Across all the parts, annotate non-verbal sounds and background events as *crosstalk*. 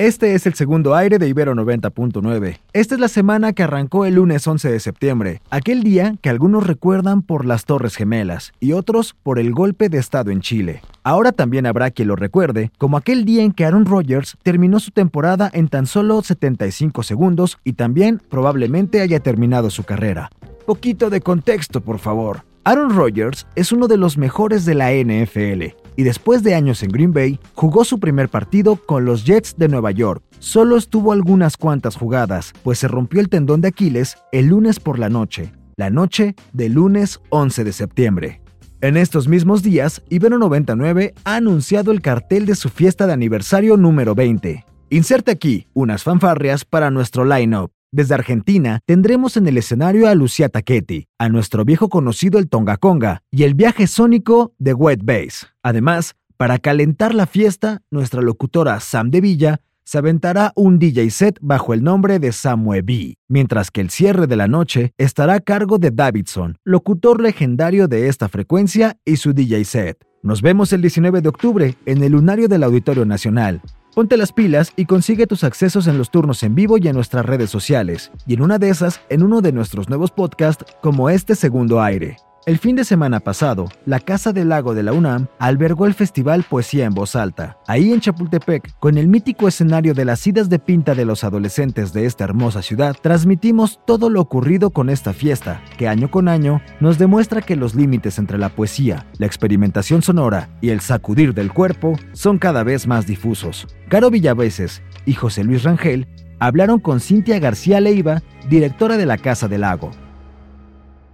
Este es el segundo aire de Ibero 90.9. Esta es la semana que arrancó el lunes 11 de septiembre, aquel día que algunos recuerdan por las Torres Gemelas y otros por el golpe de Estado en Chile. Ahora también habrá quien lo recuerde como aquel día en que Aaron Rodgers terminó su temporada en tan solo 75 segundos y también probablemente haya terminado su carrera. Poquito de contexto, por favor. Aaron Rodgers es uno de los mejores de la NFL y después de años en Green Bay, jugó su primer partido con los Jets de Nueva York. Solo estuvo algunas cuantas jugadas, pues se rompió el tendón de Aquiles el lunes por la noche, la noche del lunes 11 de septiembre. En estos mismos días, Ibero 99 ha anunciado el cartel de su fiesta de aniversario número 20. Inserte aquí unas fanfarrias para nuestro line-up. Desde Argentina tendremos en el escenario a Lucia Taquetti, a nuestro viejo conocido el Tonga Conga y el viaje sónico de Wet Bass. Además, para calentar la fiesta, nuestra locutora Sam de Villa se aventará un DJ set bajo el nombre de Samue B, mientras que el cierre de la noche estará a cargo de Davidson, locutor legendario de esta frecuencia y su DJ set. Nos vemos el 19 de octubre en el Lunario del Auditorio Nacional. Ponte las pilas y consigue tus accesos en los turnos en vivo y en nuestras redes sociales, y en una de esas, en uno de nuestros nuevos podcasts como este segundo aire. El fin de semana pasado, la Casa del Lago de la UNAM albergó el Festival Poesía en Voz Alta. Ahí en Chapultepec, con el mítico escenario de las idas de pinta de los adolescentes de esta hermosa ciudad, transmitimos todo lo ocurrido con esta fiesta, que año con año nos demuestra que los límites entre la poesía, la experimentación sonora y el sacudir del cuerpo son cada vez más difusos. Caro Villaveses y José Luis Rangel hablaron con Cintia García Leiva, directora de la Casa del Lago.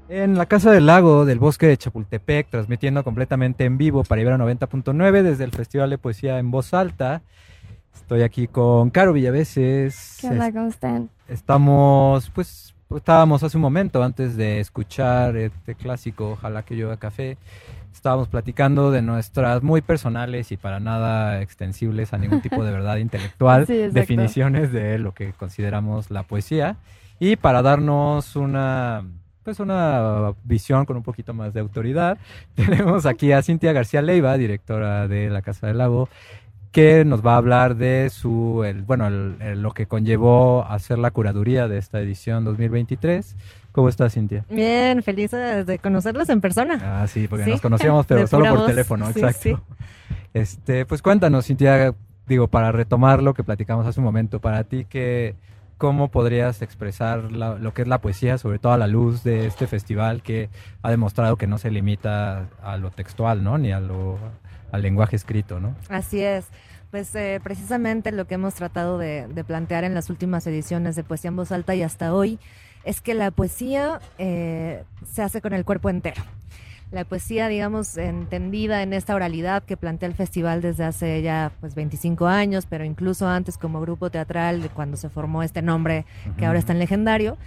En la Casa del Lago del Bosque de Chapultepec, transmitiendo completamente en vivo para Ibero 90.9 desde el Festival de Poesía en Voz Alta. Estoy aquí con Caro Villaveses. ¿Qué onda? ¿Cómo están? Estamos, pues, estábamos hace un momento antes de escuchar este clásico Ojalá que llueva café. Estábamos platicando de nuestras muy personales y para nada extensibles a ningún tipo de *laughs* verdad intelectual, Sí, definiciones de lo que consideramos la poesía. Y para darnos una pues una visión con un poquito más de autoridad. *laughs* Tenemos aquí a Cintia García Leiva, directora de la Casa del Lago, que nos va a hablar de su, el, bueno, el- el- lo que conllevó hacer la curaduría de esta edición 2023. ¿Cómo estás, Cintia? Bien, feliz de conocerlos en persona. Ah, sí, porque Sí, nos conocíamos, pero *laughs* solo por voz. teléfono, Sí, exacto. sí. Este, pues cuéntanos, Cintia, digo, para retomar lo que platicamos hace un momento, para ti, que, ¿cómo podrías expresar la- lo que es la poesía, sobre todo a la luz de este festival que ha demostrado que no se limita a lo textual, ¿no? Ni a lo, al lenguaje escrito, ¿no? Así es. Pues eh, precisamente lo que hemos tratado de, plantear en las últimas ediciones de Poesía en Voz Alta y hasta hoy es que la poesía eh, se hace con el cuerpo entero. La poesía, digamos, entendida en esta oralidad que plantea el festival desde hace ya pues 25 años, pero incluso antes como grupo teatral, de cuando se formó este nombre que ahora es tan legendario,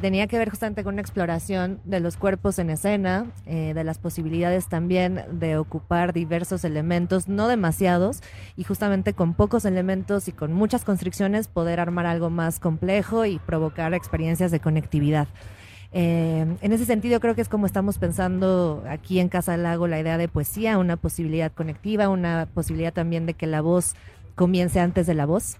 tenía que ver justamente con una exploración de los cuerpos en escena, eh, de las posibilidades también de ocupar diversos elementos, no demasiados, y justamente con pocos elementos y con muchas constricciones poder armar algo más complejo y provocar experiencias de conectividad. Eh, en ese sentido creo que es como estamos pensando aquí en Casa Lago la idea de poesía, una posibilidad conectiva, una posibilidad también de que la voz comience antes de la voz,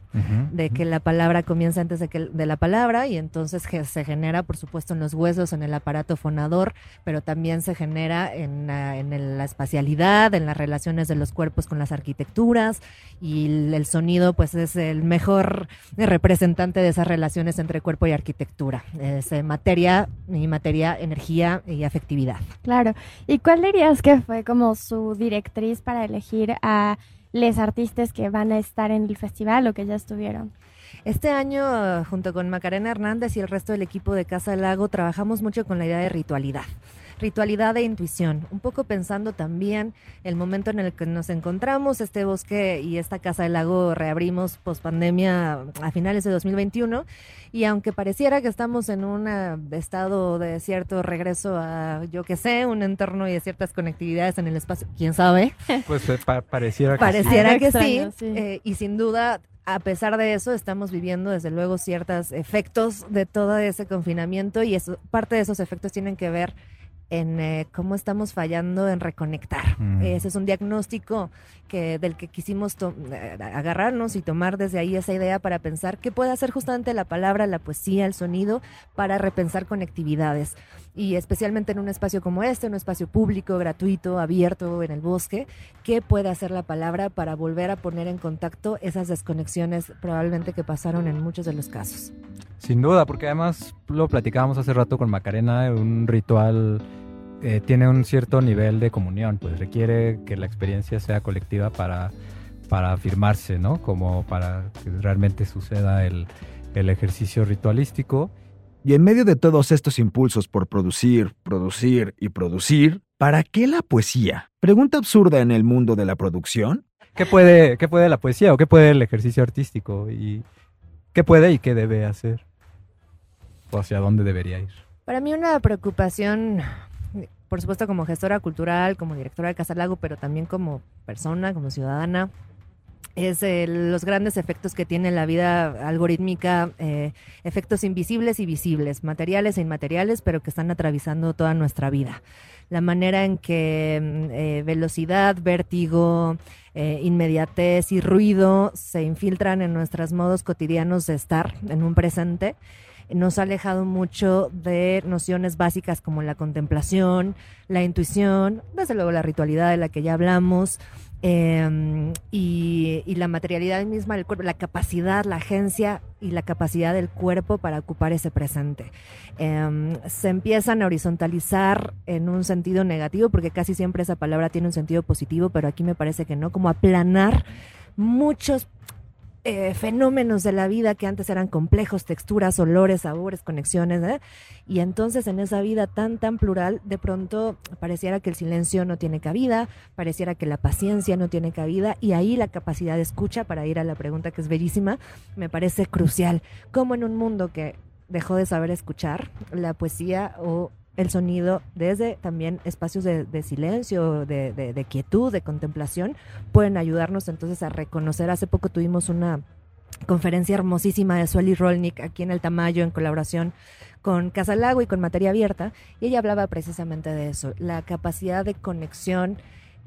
de que la palabra comience antes de, que, de la palabra y entonces que se genera, por supuesto, en los huesos, en el aparato fonador, pero también se genera en, la- en el- la espacialidad, en las relaciones de los cuerpos con las arquitecturas y el, el sonido, pues es el mejor representante de esas relaciones entre cuerpo y arquitectura. Es eh, materia y materia, energía y afectividad. Claro. ¿Y cuál dirías que fue como su directriz para elegir a les artistas que van a estar en el festival o que ya estuvieron? Este año, junto con Macarena Hernández y el resto del equipo de Casa Lago, trabajamos mucho con la idea de ritualidad. Ritualidad e intuición, un poco pensando también el momento en el que nos encontramos, este bosque y esta casa del lago reabrimos post pandemia a finales de 2021 y aunque pareciera que estamos en un estado de cierto regreso a, yo que sé, un entorno y de ciertas conectividades en el espacio, quién sabe. Pues eh, pa- pareciera que Pareciera Algo que extraño, sí, sí. eh, y sin duda, a pesar de eso, estamos viviendo desde luego ciertos efectos de todo ese confinamiento y eso, parte de esos efectos tienen que ver en eh, cómo estamos fallando en reconectar. Mm. Ese es un diagnóstico que, del que quisimos eh, agarrarnos y tomar desde ahí esa idea para pensar qué puede hacer justamente la palabra, la poesía, el sonido para repensar conectividades. Y especialmente en un espacio como este, un espacio público, gratuito, abierto, en el bosque, ¿qué puede hacer la palabra para volver a poner en contacto esas desconexiones probablemente que pasaron en muchos de los casos? Sin duda, porque además lo platicábamos hace rato con Macarena, un ritual eh, tiene un cierto nivel de comunión, pues requiere que la experiencia sea colectiva para, para afirmarse, ¿no? Como para que realmente suceda el, el ejercicio ritualístico. Y en medio de todos estos impulsos por producir, producir y producir, ¿para qué la poesía? Pregunta absurda en el mundo de la producción. ¿Qué puede, ¿Qué puede la poesía o qué puede el ejercicio artístico? ¿Y qué puede y qué debe hacer? ¿O hacia dónde debería ir? Para mí una preocupación, por supuesto como gestora cultural, como directora de Casa Lago, pero también como persona, como ciudadana, es eh, los grandes efectos que tiene la vida algorítmica, eh, efectos invisibles y visibles, materiales e inmateriales, pero que están atravesando toda nuestra vida. La manera en que mm, eh, velocidad, vértigo, eh, inmediatez y ruido se infiltran en nuestros modos cotidianos de estar en un presente nos ha alejado mucho de nociones básicas como la contemplación, la intuición, desde luego la ritualidad de la que ya hablamos, eh, y, la materialidad misma del cuerpo, la capacidad, la agencia y la capacidad del cuerpo para ocupar ese presente. Eh, se empiezan a horizontalizar en un sentido negativo, porque casi siempre esa palabra tiene un sentido positivo, pero aquí me parece que no, como aplanar muchos eh, fenómenos de la vida que antes eran complejos, texturas, olores, sabores, conexiones, ¿eh? y entonces en esa vida tan, tan plural, de pronto pareciera que el silencio no tiene cabida, pareciera que la paciencia no tiene cabida, y ahí la capacidad de escucha, para ir a la pregunta que es bellísima, me parece crucial. Como en un mundo que dejó de saber escuchar, la poesía o el sonido desde también espacios de, silencio, de, quietud, de contemplación, pueden ayudarnos entonces a reconocer. Hace poco tuvimos una conferencia hermosísima de Sueli Rolnik aquí en el Tamayo en colaboración con Casa Lago y con Materia Abierta y ella hablaba precisamente de eso, la capacidad de conexión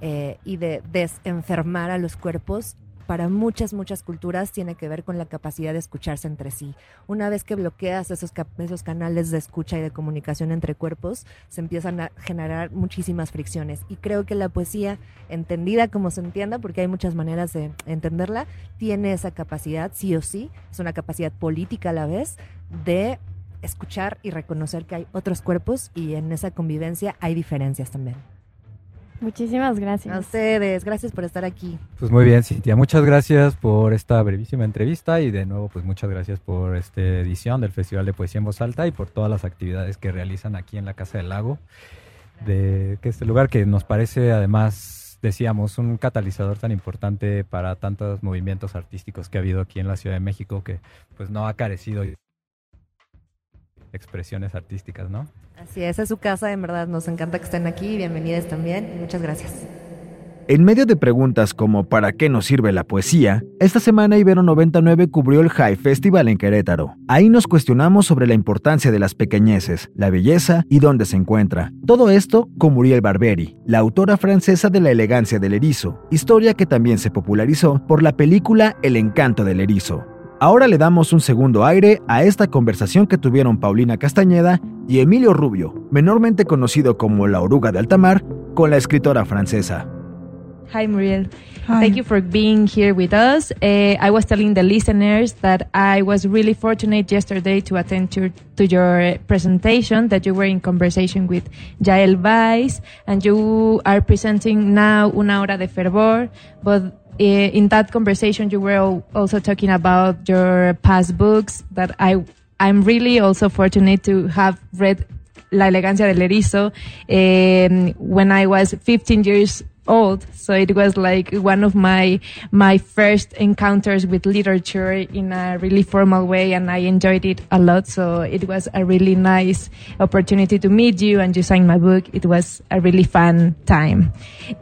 eh, y de desenfermar a los cuerpos para muchas, muchas culturas tiene que ver con la capacidad de escucharse entre sí. Una vez que bloqueas esos, esos canales de escucha y de comunicación entre cuerpos, se empiezan a generar muchísimas fricciones. Y creo que la poesía, entendida como se entienda, porque hay muchas maneras de entenderla, tiene esa capacidad, sí o sí, es una capacidad política a la vez, de escuchar y reconocer que hay otros cuerpos y en esa convivencia hay diferencias también. Muchísimas gracias. A ustedes, gracias por estar aquí. Pues muy bien, Cintia, muchas gracias por esta brevísima entrevista y de nuevo, pues muchas gracias por esta edición del Festival de Poesía en Voz Alta y por todas las actividades que realizan aquí en la Casa del Lago, de que este lugar que nos parece además, decíamos, un catalizador tan importante para tantos movimientos artísticos que ha habido aquí en la Ciudad de México que pues no ha carecido de expresiones artísticas, ¿no? Así es, es su casa, en verdad nos encanta que estén aquí, bienvenidas también, muchas gracias. En medio de preguntas como ¿para qué nos sirve la poesía? Esta semana Ibero 99 cubrió el High Festival en Querétaro. Ahí nos cuestionamos sobre la importancia de las pequeñeces, la belleza y dónde se encuentra. Todo esto con Muriel Barberi, la autora francesa de La elegancia del erizo, historia que también se popularizó por la película El encanto del erizo. Ahora le damos un segundo aire a esta conversación que tuvieron Paulina Castañeda y Emilio Rubio, menormente conocido como la oruga de altamar, con la escritora francesa. Hi, Muriel. Hi. Thank you for being here with us. Uh, I was telling the listeners that I was really fortunate yesterday to attend to, to your presentation, that you were in conversation with Jael Weiss, and you are presenting now Una Hora de Fervor, but in that conversation you were also talking about your past books that I I'm really also fortunate to have read La Elegancia del Erizo um, when I was 15 years old. So it was like one of my my first encounters with literature in a really formal way, and I enjoyed it a lot. So it was a really nice opportunity to meet you, and you signed my book. It was a really fun time.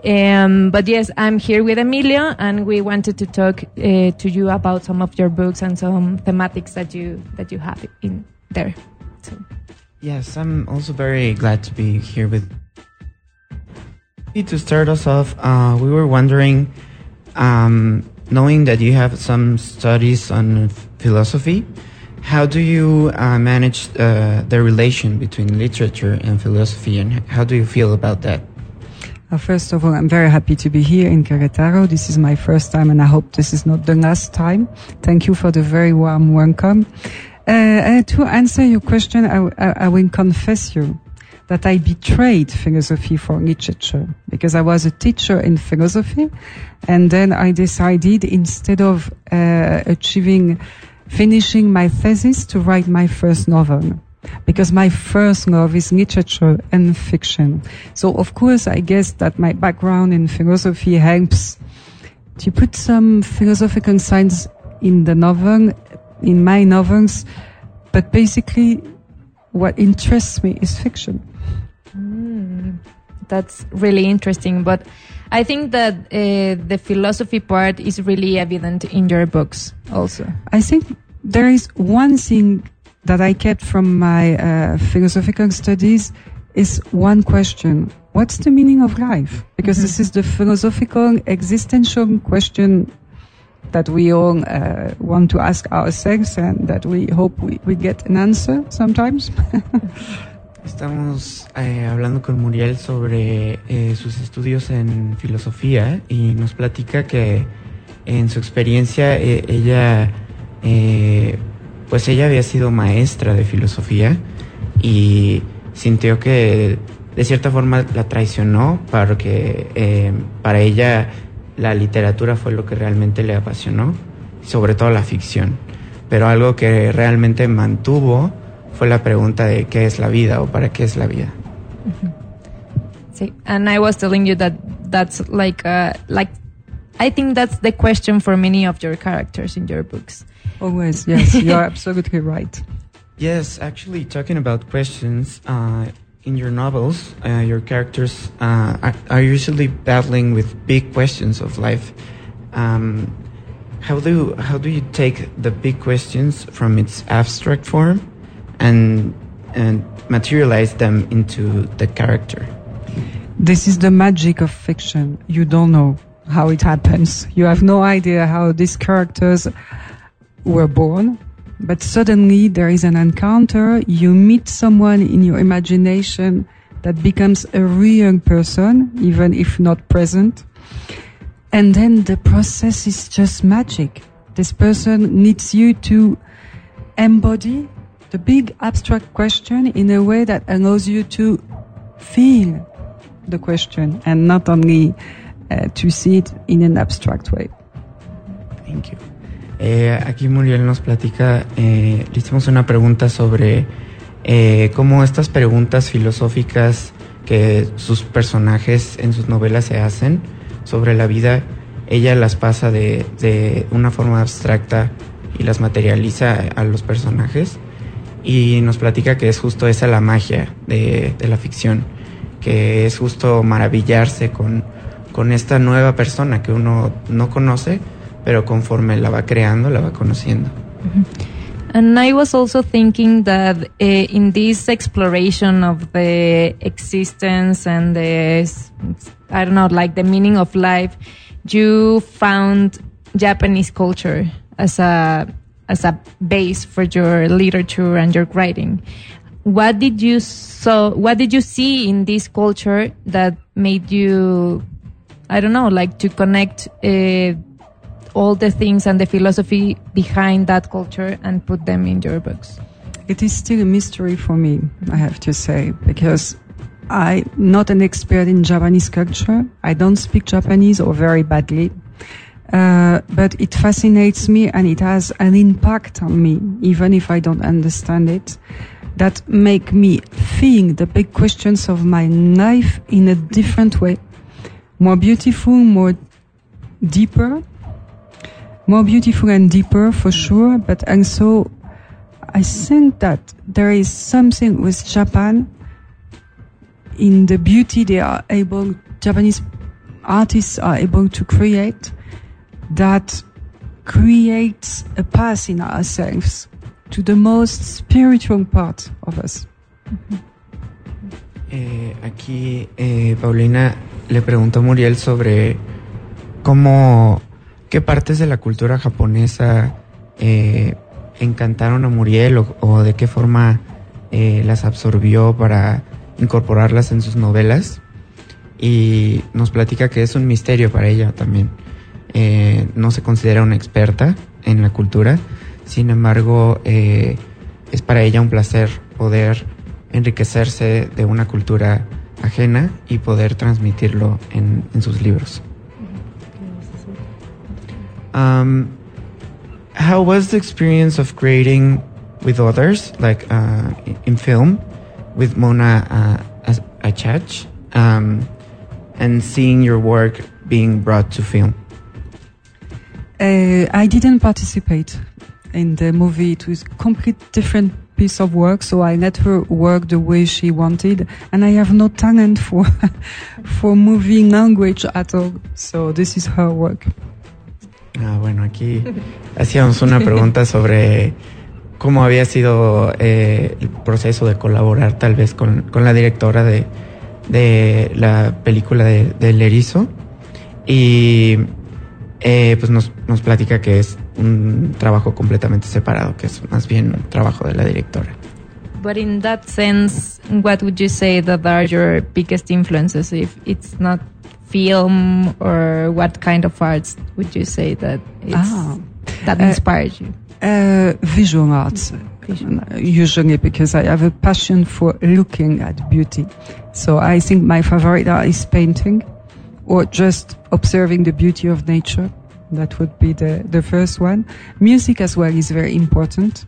Um, but yes, I'm here with Emilio, and we wanted to talk uh, to you about some of your books and some thematics that you that you have in there. So. Yes, I'm also very glad to be here with to start us off, uh, we were wondering, um, knowing that you have some studies on philosophy, how do you uh, manage uh, the relation between literature and philosophy, and how do you feel about that? Uh, first of all, I'm very happy to be here in Querétaro. This is my first time, and I hope this is not the last time. Thank you for the very warm welcome. Uh, to answer your question, I, I, I will confess you that I betrayed philosophy for literature because I was a teacher in philosophy. And then I decided instead of uh, achieving, finishing my thesis to write my first novel. Because my first love is literature and fiction. So of course, I guess that my background in philosophy helps to put some philosophical science in the novel, in my novels. But basically, what interests me is fiction. Mm, that's really interesting. But I think that uh, the philosophy part is really evident in your books also. I think there is one thing that I kept from my uh, philosophical studies is one question. What's the meaning of life? Because mm-hmm. this is the philosophical existential question that we all uh, want to ask ourselves and that we hope we, we get an answer sometimes. *laughs* Estamos eh, hablando con Muriel sobre eh, sus estudios en filosofía y nos platica que en su experiencia eh, ella, pues ella había sido maestra de filosofía y sintió que de cierta forma la traicionó porque para ella la literatura fue lo que realmente le apasionó, sobre todo la ficción, pero algo que realmente mantuvo fue la pregunta de qué es la vida o para qué es la vida. Sí, and I was telling you that that's like uh, like I think that's the question for many of your characters in your books. Always, yes, *laughs* you're absolutely right. Yes, actually, talking about questions, uh, in your novels, uh, your characters uh, are, are, usually battling with big questions of life. Um, how do how do you take the big questions from its abstract form and and materialize them into the character. This is the magic of fiction. You don't know how it happens. You have no idea how these characters were born, but suddenly there is an encounter. You meet someone in your imagination that becomes a real person, even if not present. And then the process is just magic. This person needs you to embody the big abstract question in a way that allows you to feel the question and not only uh, to see it in an abstract way. Thank you. Eh, aquí Muriel nos platica, eh, le hicimos una pregunta sobre eh, cómo estas preguntas filosóficas que sus personajes en sus novelas se hacen sobre la vida, ella las pasa de, de una forma abstracta y las materializa a los personajes y nos platica que es justo esa la magia de, la ficción, que es justo maravillarse con, esta nueva persona que uno no conoce, pero conforme la va creando, la va conociendo. And I was also thinking that uh, in this exploration of the existence and the, I don't know, like the meaning of life, you found Japanese culture as a as a base for your literature and your writing. What did you so what did you see in this culture that made you I don't know like to connect uh, all the things and the philosophy behind that culture and put them in your books? It is still a mystery for me, I have to say, because I'm not an expert in Japanese culture. I don't speak Japanese or very badly. Uh, but it fascinates me and it has an impact on me, even if I don't understand it. that make me think the big questions of my life in a different way. More beautiful, more deeper. More beautiful and deeper for sure, but also I think that there is something with Japan in the beauty they are able, Japanese artists are able to create that creates a path in ourselves to the most spiritual part of us. Eh, aquí eh, Paulina le preguntó a Muriel sobre cómo, qué partes de la cultura japonesa eh, encantaron a Muriel o, de qué forma las absorbió para incorporarlas en sus novelas. Y nos platica que es un misterio para ella también. Eh, no se considera una experta en la cultura, sin embargo, eh, es para ella un placer poder enriquecerse de una cultura ajena y poder transmitirlo en, sus libros. Um, how was the experience of creating with others, like uh, in- film, with Mona uh, Achach, um, and seeing your work being brought to film? Uh, I didn't participate in the movie. It was complete different piece of work, so I let her work the way she wanted, and I have no talent for *laughs* for moving language at all. So this is her work. Ah, bueno, aquí hacíamos una pregunta sobre cómo había sido eh, el proceso de colaborar tal vez con, con la directora de, de la película de, del erizo y eh, pues nos, nos platica que es un trabajo completamente separado, que es más bien un trabajo de la directora. But in that sense, what would you say that are your biggest influences? If it's not film, or what kind of arts would you say that it's, Ah. that Uh, inspired you? Uh, visual arts, uh, usually because I have a passion for looking at beauty. So I think my favorite art is painting or just observing the beauty of nature. That would be the, the first one. Music as well is very important.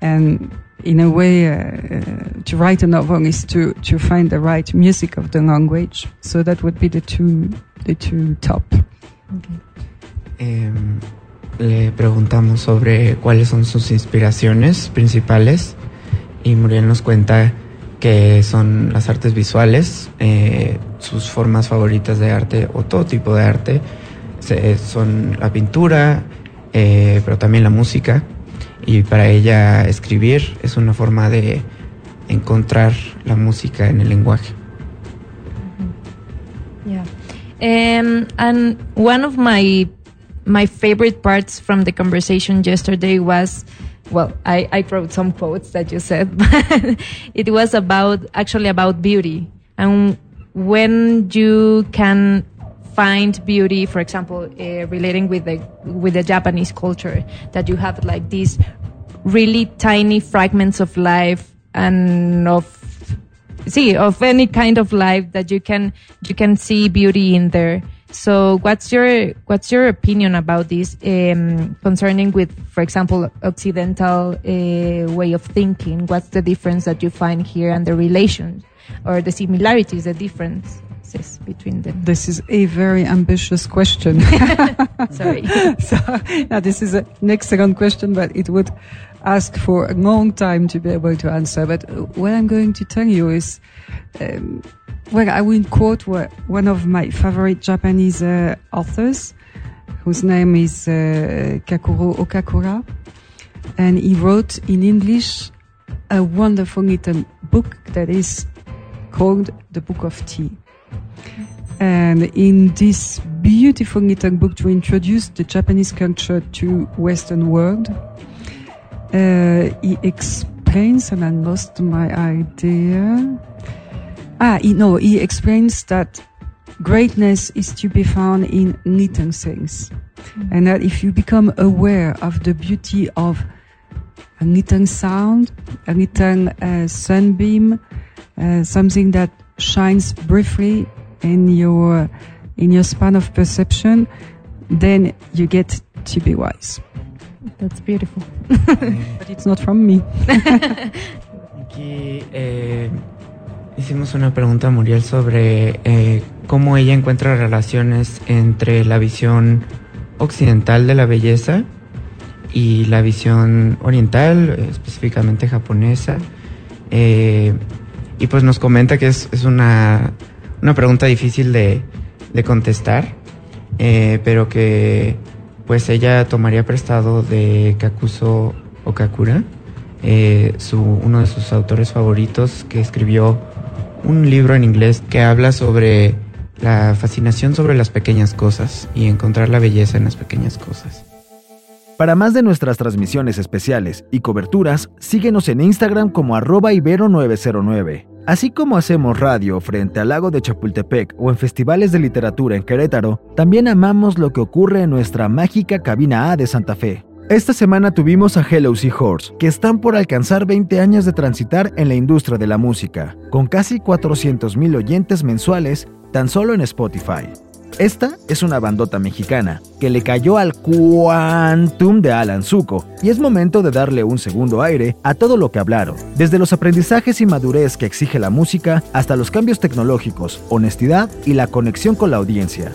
And in a way, uh, uh, to write a novel is to, to find the right music of the language. So that would be the two, the two top. Em, le preguntamos sobre cuáles son sus inspiraciones principales y Muriel nos cuenta son las artes visuales, eh, sus formas favoritas de arte o todo tipo de arte se- son la pintura, eh, pero también la música y para ella escribir es una forma de encontrar la música en el lenguaje. Yeah. Um, and one of my my favorite parts from the conversation yesterday was well, I, I wrote some quotes that you said, *laughs* but it was about actually about beauty. And when you can find beauty, for example, uh, relating with the with the Japanese culture, that you have like these really tiny fragments of life and of see of any kind of life that you can you can see beauty in there so what's your what's your opinion about this um, concerning with for example occidental uh, way of thinking what's the difference that you find here and the relations or the similarities the differences between them This is a very ambitious question. *laughs* *laughs* sorry so now this is a- an excellent question, but it would ask for a long time to be able to answer. But what I'm going to tell you is, um, well, I will quote one of my favorite Japanese uh, authors, whose name is uh, Kakuro Okakura, and he wrote in English a wonderful little book that is called The Book of Tea. And in this beautiful little book to introduce the Japanese culture to Western world, uh, he explains, and I lost my idea. Ah, he, no, he explains that greatness is to be found in little things. And that if you become aware of the beauty of a little sound, a little uh, sunbeam, uh, something that shines briefly in your in your span of perception, then you get to be wise. that's beautiful *laughs* But it's not from me. *laughs* Hicimos una pregunta a Muriel sobre eh, cómo ella encuentra relaciones entre la visión occidental de la belleza y la visión oriental, específicamente japonesa. Eh, y pues nos comenta que es, es una, una, pregunta difícil de, de contestar, eh, pero que pues ella tomaría prestado de Kakuso Okakura, eh, su, uno de sus autores favoritos, que escribió un libro en inglés que habla sobre la fascinación sobre las pequeñas cosas y encontrar la belleza en las pequeñas cosas. Para más de nuestras transmisiones especiales y coberturas, síguenos en Instagram como arroba ibero909. Así como hacemos radio frente al lago de Chapultepec o en festivales de literatura en Querétaro, también amamos lo que ocurre en nuestra mágica cabina A de Santa Fe. Esta semana tuvimos a Hello Seahorse, que están por alcanzar 20 años de transitar en la industria de la música, con casi 400.000 oyentes mensuales tan solo en Spotify. Esta es una bandota mexicana que le cayó al Quantum de Alan Zuko y es momento de darle un segundo aire a todo lo que hablaron, desde los aprendizajes y madurez que exige la música hasta los cambios tecnológicos, honestidad y la conexión con la audiencia.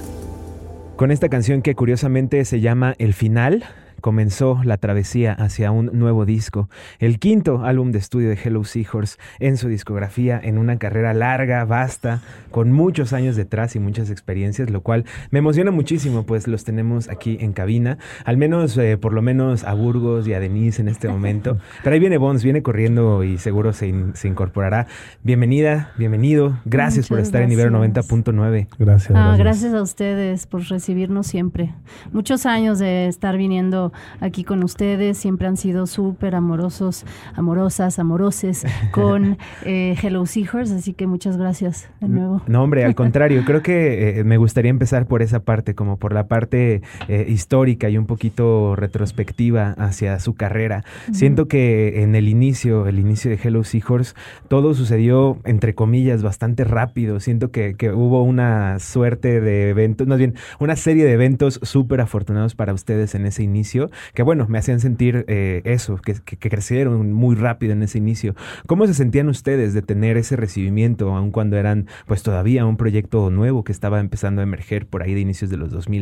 Con esta canción que curiosamente se llama El Final, comenzó la travesía hacia un nuevo disco, el quinto álbum de estudio de Hello Seahorse en su discografía, en una carrera larga, vasta, con muchos años detrás y muchas experiencias, lo cual me emociona muchísimo, pues los tenemos aquí en cabina, al menos, eh, por lo menos a Burgos y a Denise en este momento. *laughs* Pero ahí viene Bones, viene corriendo y seguro se, se incorporará. Bienvenida, bienvenido, gracias por estar en Ibero 90.9. Gracias, ah, gracias a ustedes por recibirnos siempre. Muchos años de estar viniendo aquí con ustedes. Siempre han sido súper amorosos, amorosas, amoroses *laughs* con eh, Hello Seahorse. Así que muchas gracias de nuevo. No, hombre, al *laughs* contrario. creo que eh, me gustaría empezar por esa parte, como por la parte eh, histórica y un poquito retrospectiva hacia su carrera. Siento que en el inicio, el inicio de Hello Seahorse, todo sucedió, entre comillas, bastante rápido. Siento que, que hubo una suerte de eventos, más bien, una serie de eventos súper afortunados para ustedes en ese inicio que bueno, me hacían sentir eh, eso, que, crecieron muy rápido en ese inicio. ¿Cómo se sentían ustedes de tener ese recibimiento, aun cuando eran pues todavía un proyecto nuevo que estaba empezando a emerger por ahí de inicios de los 2000?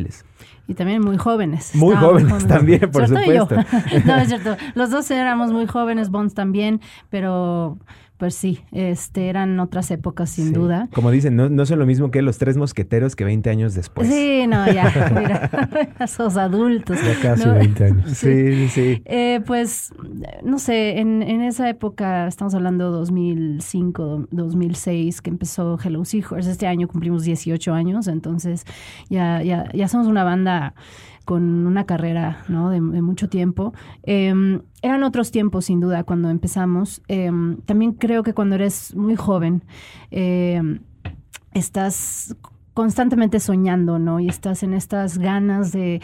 Y también muy jóvenes. Muy jóvenes, también, por supuesto. *laughs* no, es cierto. Los dos éramos muy jóvenes, Bonds también, pero pues sí, este, eran otras épocas sin duda. Como dicen, no, no son lo mismo que los tres mosqueteros que 20 años después. Sí, no, ya, *laughs* mira, *laughs* esos adultos. Ya casi 20 años. Sí, sí. Eh, pues, no sé, en, en, esa época, estamos hablando 2005, 2006, que empezó Hello Seahorse. Este año cumplimos 18 años, entonces ya, ya, ya somos una banda con una carrera ¿no? de, mucho tiempo. Em, eran otros tiempos, sin duda, cuando empezamos. Em, también creo que cuando eres muy joven, em, estás constantemente soñando, ¿no? Y estás en estas ganas de,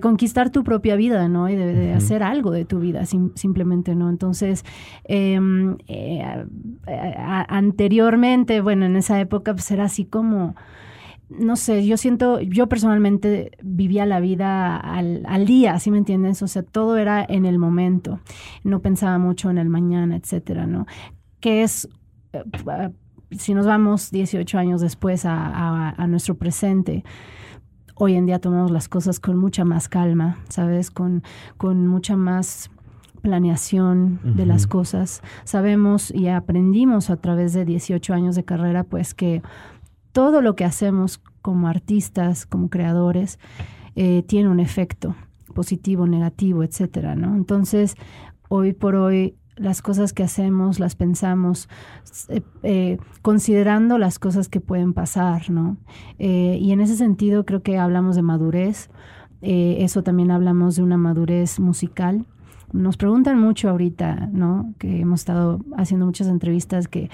conquistar tu propia vida, ¿no? Y de, hacer algo de tu vida, simplemente, ¿no? Entonces, eh, anteriormente, bueno, en esa época, pues era así como no sé, yo siento, yo personalmente vivía la vida al, al, día, ¿sí me entiendes? O sea, todo era en el momento, no pensaba mucho en el mañana, etcétera, ¿no? Que es, eh, si nos vamos 18 años después a, a, nuestro presente, hoy en día tomamos las cosas con mucha más calma, ¿sabes? Con, con mucha más planeación de las cosas. Sabemos y aprendimos a través de 18 años de carrera, pues que todo lo que hacemos como artistas, como creadores, eh, tiene un efecto positivo, negativo, etcétera, ¿no? Entonces, hoy por hoy las cosas que hacemos las pensamos eh, eh, considerando las cosas que pueden pasar, ¿no? y en ese sentido creo que hablamos de madurez, eso también hablamos de una madurez musical. Nos preguntan mucho ahorita, ¿no? Que hemos estado haciendo muchas entrevistas que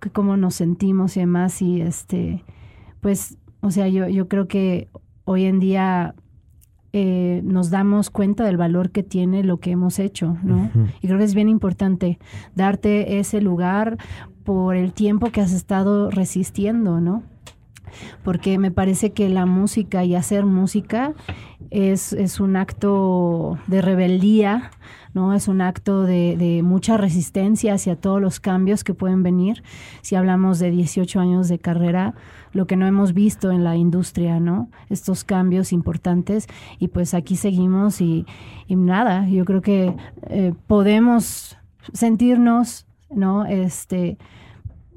que cómo nos sentimos y demás. Y este, pues, o sea, yo, yo creo que hoy en día eh, nos damos cuenta del valor que tiene lo que hemos hecho, ¿no? Y creo que es bien importante darte ese lugar por el tiempo que has estado resistiendo, ¿no? porque me parece que la música y hacer música es, es un acto de rebeldía, ¿no? Es un acto de, mucha resistencia hacia todos los cambios que pueden venir. Si hablamos de 18 años de carrera, lo que no hemos visto en la industria, ¿no? Estos cambios importantes y pues aquí seguimos y, nada, yo creo que eh, podemos sentirnos, ¿no? Este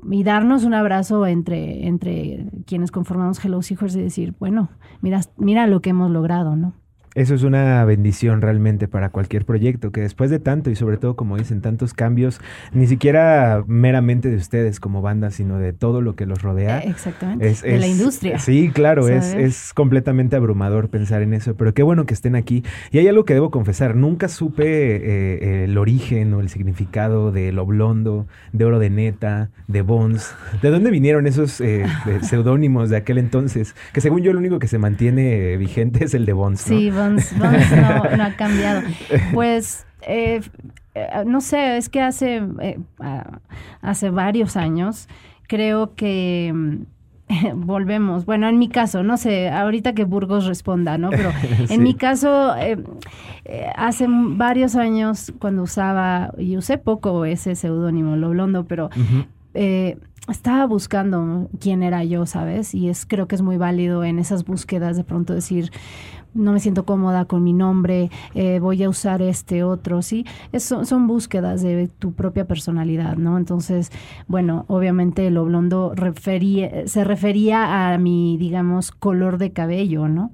y darnos un abrazo entre, entre quienes conformamos Hello Seahorse y decir, bueno, mira, mira lo que hemos logrado, ¿no? Eso es una bendición realmente para cualquier proyecto, que después de tanto y sobre todo, como dicen, tantos cambios, ni siquiera meramente de ustedes como banda, sino de todo lo que los rodea. Eh, exactamente. Es, de la industria. Sí, claro, es, es, completamente abrumador pensar en eso, pero qué bueno que estén aquí. Y hay algo que debo confesar, nunca supe eh, el origen o el significado de Lo Blondo, de Oro de Neta, de Bones. ¿De dónde vinieron esos eh, *laughs* seudónimos de aquel entonces? Que según yo lo único que se mantiene vigente es el de Bones. ¿no? Sí, Bones, no, no, ha cambiado. Pues, eh, no sé, es que hace, eh, hace varios años creo que *laughs* volvemos. Bueno, en mi caso, no sé, ahorita que Burgos responda, ¿no? Pero *laughs* en mi caso, eh, hace varios años cuando usaba, y usé poco ese seudónimo, lo blondo, pero estaba buscando quién era yo, ¿sabes? Y es creo que es muy válido en esas búsquedas de pronto decir, no me siento cómoda con mi nombre, eh, voy a usar este otro, ¿sí? Es, son, búsquedas de tu propia personalidad, ¿no? Entonces, bueno, obviamente lo blondo refería, se refería a mi, digamos, color de cabello, ¿no?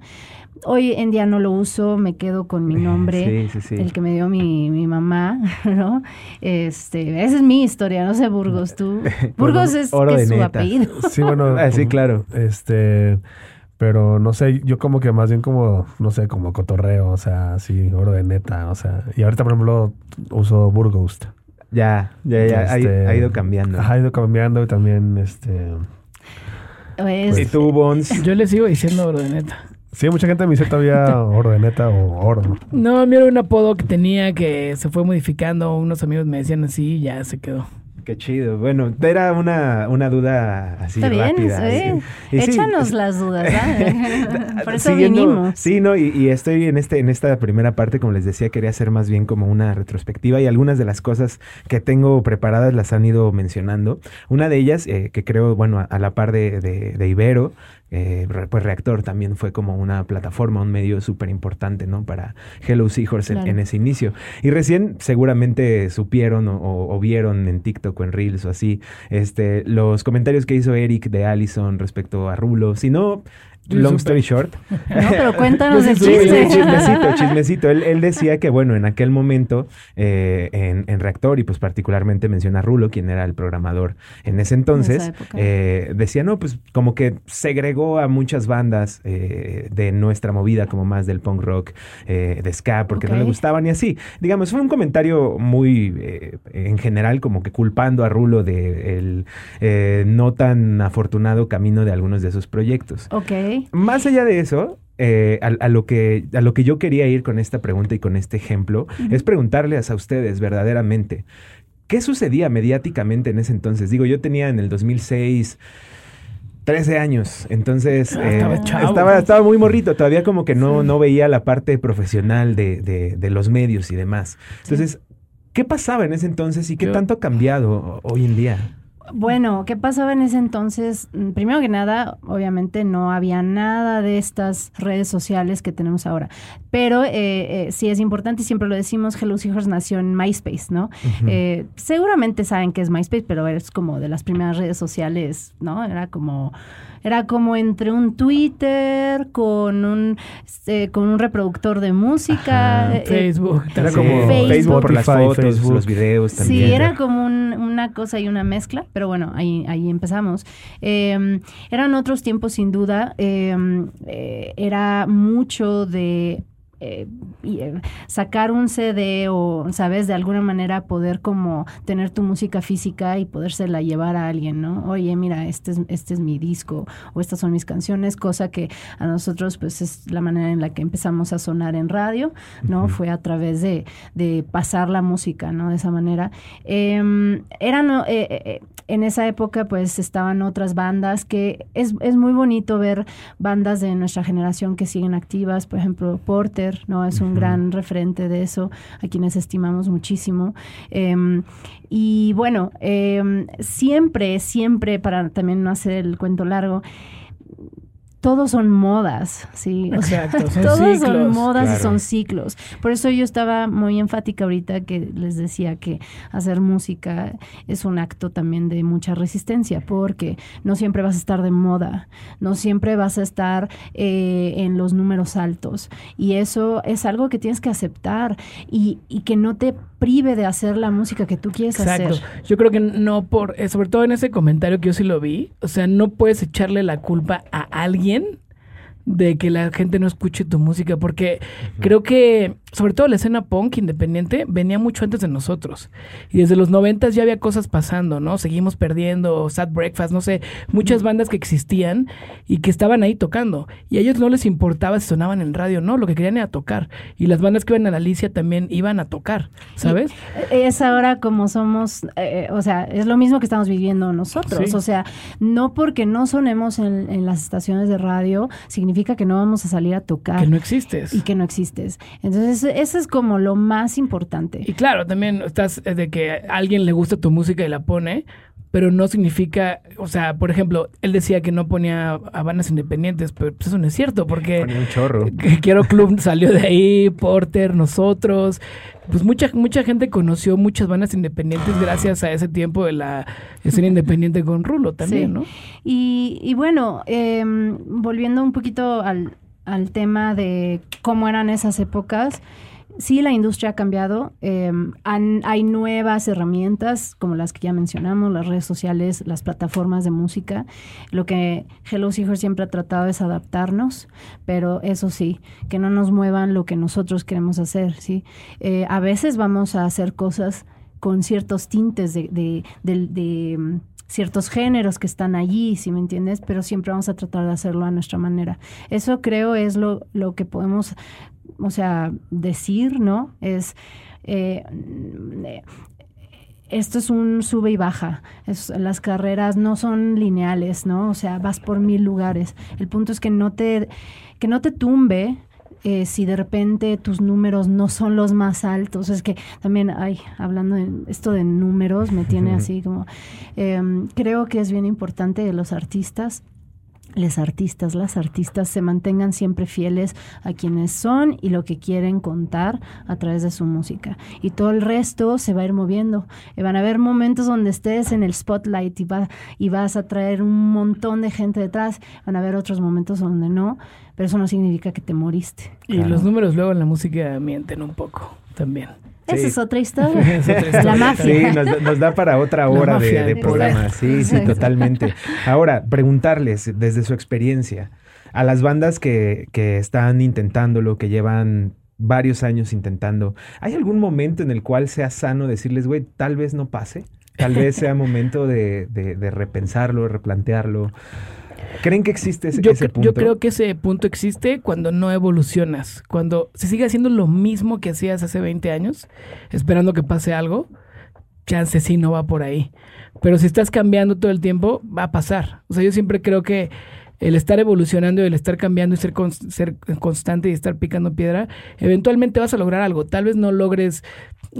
Hoy en día no lo uso, me quedo con mi *laughs* nombre, el que me dio mi, mi, mamá, *laughs* ¿no? Este, esa es mi historia, no sé Burgos, tú. *laughs* Burgos es, es su apellido. Sí, bueno, ah, sí, claro. Este, pero no sé, yo como que más bien como, no sé, como cotorreo, o sea, así, oro de neta, o sea. Y ahorita, por ejemplo, uso Burgos. Ya, ya, ya, este, ha, ido cambiando. Ha ido cambiando y también, este... Pues, ¿Y tú, Bones? Yo le sigo diciendo oro de neta. Sí, mucha gente me dice todavía oro de neta o oro. No, no a mí era un apodo que tenía que se fue modificando. Unos amigos me decían así y ya se quedó. Qué chido. Bueno, era una, una duda así Está bien, rápida. Échanos las dudas, ¿verdad? *laughs* Por eso vinimos. Sí, no, y, estoy en este, en esta primera parte, como les decía, quería hacer más bien como una retrospectiva y algunas de las cosas que tengo preparadas las han ido mencionando. Una de ellas, eh, que creo, bueno, a, la par de, de Ibero, eh, pues Reactor también fue como una plataforma, un medio súper importante, ¿no? Para Hello Seahorse en, ese inicio. Y recién seguramente supieron o, vieron en TikTok o en Reels o así, este, los comentarios que hizo Eric de Allison respecto a Rulo. Si no, Long story short. *laughs* No, *laughs* pero cuéntanos el chiste. chismecito, chismecito. Él, decía que, bueno, en aquel momento, eh, en, Reactor, y pues particularmente menciona a Rulo, quien era el programador en ese entonces, eh, decía, no, pues como que segregó a muchas bandas eh, de nuestra movida, como más del punk rock, de ska, porque no le gustaban y así. Digamos, fue un comentario muy, en general, como que culpando a Rulo de el no tan afortunado camino de algunos de sus proyectos. Ok. Más allá de eso, eh, a, lo que, a lo que yo quería ir con esta pregunta y con este ejemplo, es preguntarles a ustedes verdaderamente, ¿qué sucedía mediáticamente en ese entonces? Digo, yo tenía en el 2006... 13 años, entonces ah, eh, estaba, estaba, muy morrito, todavía como que no, no veía la parte profesional de, de, los medios y demás. Entonces, ¿qué pasaba en ese entonces y qué tanto ha cambiado hoy en día? Bueno, ¿qué pasaba en ese entonces? Mm, primero que nada, obviamente no había nada de estas redes sociales que tenemos ahora. Pero eh, eh, sí es importante, y siempre lo decimos, Hello Seahorse nació en MySpace, ¿no? Eh, seguramente saben que es MySpace, pero es como de las primeras redes sociales, ¿no? Era como era como entre un Twitter con un eh, con un reproductor de música. Eh, Facebook. Era como Facebook, por las fotos, los videos también. Sí, era como una cosa y una mezcla, pero bueno, ahí, ahí empezamos. Em, eran otros tiempos sin duda. Em, eh, era mucho de eh, eh, sacar un CD o, ¿sabes? De alguna manera poder como tener tu música física y podérsela llevar a alguien, ¿no? Oye, mira, este es, este es mi disco o estas son mis canciones, cosa que a nosotros pues es la manera en la que empezamos a sonar en radio, ¿no? Fue a través de, de pasar la música, ¿no? De esa manera. Em, eran, eh, eh, en esa época pues estaban otras bandas que es, es muy bonito ver bandas de nuestra generación que siguen activas, por ejemplo, Porter, ¿no? Es un gran referente de eso, a quienes estimamos muchísimo. Em, y bueno, em, siempre, siempre, para también no hacer el cuento largo, todos son modas, ¿sí? O sea, Exacto, son todos son modas y son ciclos. Por eso yo estaba muy enfática ahorita que les decía que hacer música es un acto también de mucha resistencia, porque no siempre vas a estar de moda, no siempre vas a estar eh, en los números altos. Y eso es algo que tienes que aceptar y, y que no te prive de hacer la música que tú quieres Exacto. hacer. Yo creo que no por, eh, sobre todo en ese comentario que yo sí lo vi, o sea, no puedes echarle la culpa a alguien in. De que la gente no escuche tu música, porque creo que, sobre todo la escena punk independiente, venía mucho antes de nosotros. Y desde los noventas ya había cosas pasando, ¿no? Seguimos perdiendo, Sad Breakfast, no sé, muchas bandas que existían y que estaban ahí tocando. Y a ellos no les importaba si sonaban en radio, no, lo que querían era tocar. Y las bandas que iban a la Alicia también iban a tocar, ¿sabes? Es ahora como somos, eh, o sea, es lo mismo que estamos viviendo nosotros. Sí. O sea, no porque no sonemos en, en las estaciones de radio, significa que no vamos a salir a tocar. Que no existes. Y que no existes. Entonces, eso es como lo más importante. Y claro, también estás eh, de que a alguien le gusta tu música y la pone, pero no significa, o sea, por ejemplo, él decía que no ponía a bandas independientes, pero pues eso no es cierto, porque Ponía un chorro. *laughs* que Quiero Club salió de ahí, Porter, nosotros, pues mucha mucha gente conoció muchas bandas independientes gracias a ese tiempo de la escena *laughs* independiente con Rulo también, Sí. ¿no? Y, y bueno, em, volviendo un poquito al, al tema de cómo eran esas épocas, sí, la industria ha cambiado. em, hay nuevas herramientas como las que ya mencionamos, las redes sociales, las plataformas de música. Lo que Hello Seeker siempre ha tratado es adaptarnos, pero eso sí, que no nos muevan lo que nosotros queremos hacer, ¿sí? Eh, a veces vamos a hacer cosas con ciertos tintes de, de, de, mm, ciertos géneros que están allí, si me entiendes, pero siempre vamos a tratar de hacerlo a nuestra manera. Eso creo es lo que podemos, o sea, decir, ¿no? Es... eh, esto es un sube y baja. Es- las carreras no son lineales, ¿no? O sea, vas por mil lugares. El punto es que no te, que no te tumbe eh, si de repente tus números no son los más altos. Es que también, ay, hablando de esto de números, me tiene así como... em, creo que es bien importante de los artistas les artistas, las artistas se mantengan siempre fieles a quienes son y lo que quieren contar a través de su música. Y todo el resto se va a ir moviendo. Y van a haber momentos donde estés en el spotlight y, va, y vas a traer un montón de gente detrás. Van a haber otros momentos donde no, pero eso no significa que te moriste. Y los números luego en la música mienten un poco también. Esa es otra *laughs* historia. Es otra historia. La mafia. Sí, nos, da- nos da para otra hora de, programa. *laughs* Sí, sí, totalmente. Ahora, preguntarles desde su experiencia a las bandas que, que están intentándolo, que llevan varios años intentando, ¿hay algún momento en el cual sea sano decirles, güey, tal vez no pase? Tal vez sea momento de, de- de repensarlo, de replantearlo. ¿Creen que existe ese, Yo, ese punto? yo creo que ese punto existe cuando no evolucionas, cuando se sigue haciendo lo mismo que hacías hace 20 años, esperando que pase algo, chance sí no va por ahí. Pero si estás cambiando todo el tiempo, va a pasar. O sea, yo siempre creo que el estar evolucionando el estar cambiando y ser, ser constante y estar picando piedra, eventualmente vas a lograr algo. Tal vez no logres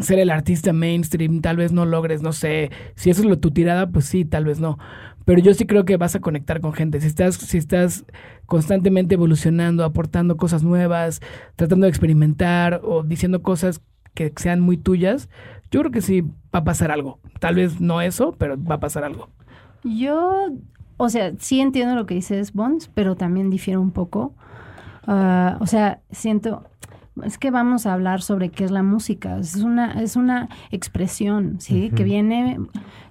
ser el artista mainstream, tal vez no logres, no sé, si eso es lo tu tirada, pues sí, tal vez no. Pero yo sí creo que vas a conectar con gente. Si estás, si estás constantemente evolucionando, aportando cosas nuevas, tratando de experimentar o diciendo cosas que sean muy tuyas, yo creo que sí va a pasar algo. Tal vez no eso, pero va a pasar algo. Yo, o sea, sí entiendo lo que dices, Bonds, pero también difiero un poco. Ah, o sea, siento, es que vamos a hablar sobre qué es la música. Es una, es una expresión, ¿sí? Que viene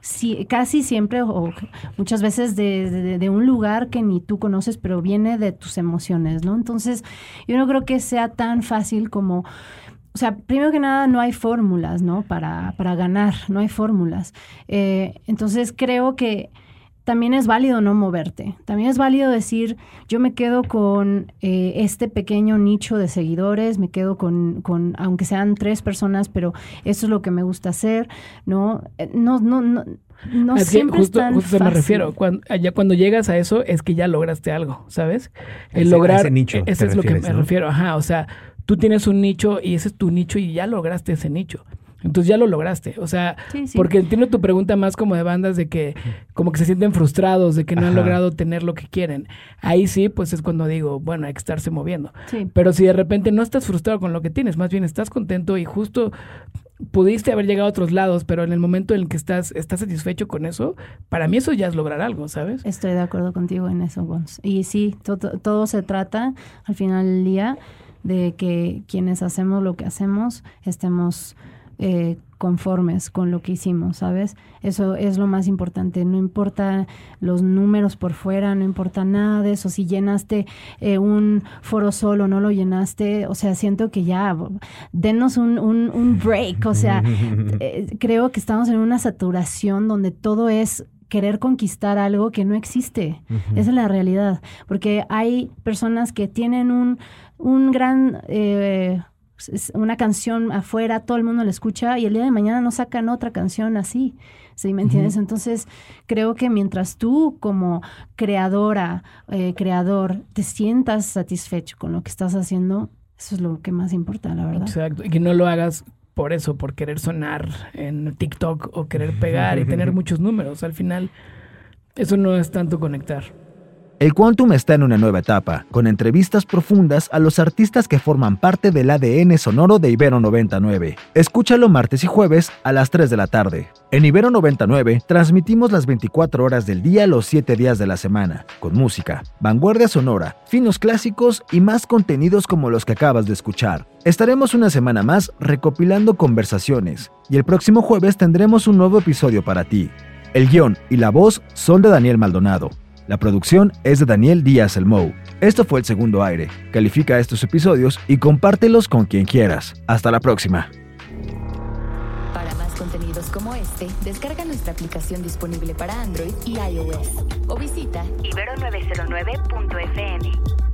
sí, casi siempre o muchas veces de, de, de, un lugar que ni tú conoces, pero viene de tus emociones, ¿no? Entonces, yo no creo que sea tan fácil como o sea, primero que nada, no hay fórmulas, ¿no? Para, para ganar, no hay fórmulas. Eh, entonces, creo que también es válido no moverte. También es válido decir, yo me quedo con eh, este pequeño nicho de seguidores, me quedo con, con, aunque sean tres personas, pero eso es lo que me gusta hacer, ¿no? Eh, no, no, no. No siempre justo, es justo me refiero. Cuando, ya cuando llegas a eso es que ya lograste algo, ¿sabes? El lograr. Ese nicho. Ese es lo que me refiero. Ajá. O sea, tú tienes un nicho y ese es tu nicho y ya lograste ese nicho. Entonces ya lo lograste. O sea, porque entiendo tu pregunta más como de bandas de que como que se sienten frustrados, de que no han logrado tener lo que quieren. Ahí sí, pues es cuando digo, bueno, hay que estarse moviendo. Pero si de repente no estás frustrado con lo que tienes, más bien estás contento y justo pudiste haber llegado a otros lados, pero en el momento en el que estás, estás satisfecho con eso, para mí eso ya es lograr algo, ¿sabes? Estoy de acuerdo contigo en eso, Bons. Y sí, todo, todo se trata al final del día de que quienes hacemos lo que hacemos estemos eh, conformes con lo que hicimos, ¿sabes? Eso es lo más importante. No importa los números por fuera, no importa nada de eso. Si llenaste eh, un foro solo, no lo llenaste, o sea, siento que ya, denos un, un, break. O sea, *laughs* eh, creo que estamos en una saturación donde todo es querer conquistar algo que no existe. Esa es la realidad. Porque hay personas que tienen un, un gran... Eh, una canción afuera, todo el mundo la escucha y el día de mañana no sacan otra canción así. ¿Sí me entiendes? Entonces, creo que mientras tú como creadora, eh, creador, te sientas satisfecho con lo que estás haciendo, eso es lo que más importa, la verdad. Exacto. Y que no lo hagas por eso, por querer sonar en TikTok o querer pegar y *laughs* tener muchos números. Al final, eso no es tanto conectar. El Quantum está en una nueva etapa, con entrevistas profundas a los artistas que forman parte del ADN sonoro de Ibero 99. Escúchalo martes y jueves a las 3 de la tarde. En Ibero 99 transmitimos las 24 horas del día los 7 días de la semana, con música, vanguardia sonora, finos clásicos y más contenidos como los que acabas de escuchar. Estaremos una semana más recopilando conversaciones y el próximo jueves tendremos un nuevo episodio para ti. El guion y la voz son de Daniel Maldonado. La producción es de Daniel Díaz El Mou. Esto fue el segundo aire. Califica estos episodios y compártelos con quien quieras. Hasta la próxima. Para más contenidos como este, descarga nuestra aplicación disponible para Android y iOS o visita ibero909.fm.